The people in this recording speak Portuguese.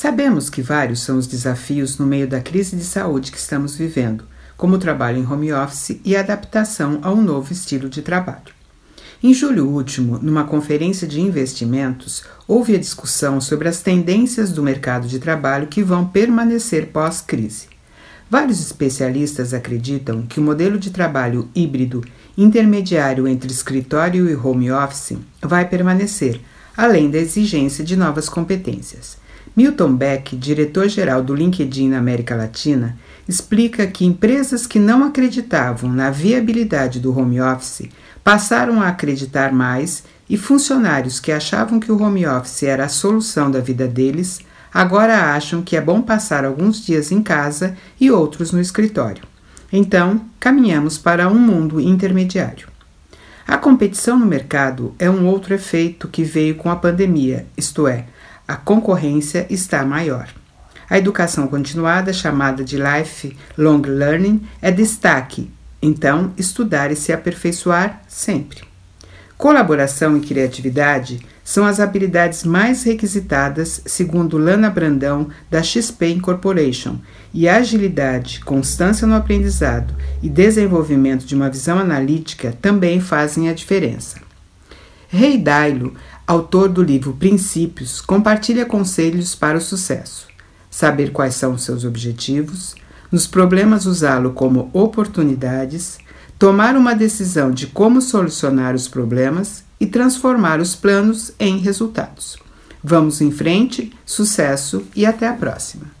Sabemos que vários são os desafios no meio da crise de saúde que estamos vivendo, como o trabalho em home office e a adaptação a um novo estilo de trabalho. Em julho último, numa conferência de investimentos, houve a discussão sobre as tendências do mercado de trabalho que vão permanecer pós-crise. Vários especialistas acreditam que o modelo de trabalho híbrido, intermediário entre escritório e home office, vai permanecer, além da exigência de novas competências. Milton Beck, diretor-geral do LinkedIn na América Latina, explica que empresas que não acreditavam na viabilidade do home office passaram a acreditar mais e funcionários que achavam que o home office era a solução da vida deles agora acham que é bom passar alguns dias em casa e outros no escritório. Então, caminhamos para um mundo intermediário. A competição no mercado é um outro efeito que veio com a pandemia, isto é, a concorrência está maior. A educação continuada, chamada de lifelong learning, é destaque então, estudar e se aperfeiçoar sempre. Colaboração e criatividade são as habilidades mais requisitadas, segundo Lana Brandão, da XP Incorporation, e agilidade, constância no aprendizado e desenvolvimento de uma visão analítica também fazem a diferença. Ray Dalio, autor do livro Princípios, compartilha conselhos para o sucesso. Saber quais são os seus objetivos, nos problemas usá-lo como oportunidades, tomar uma decisão de como solucionar os problemas e transformar os planos em resultados. Vamos em frente, sucesso e até a próxima!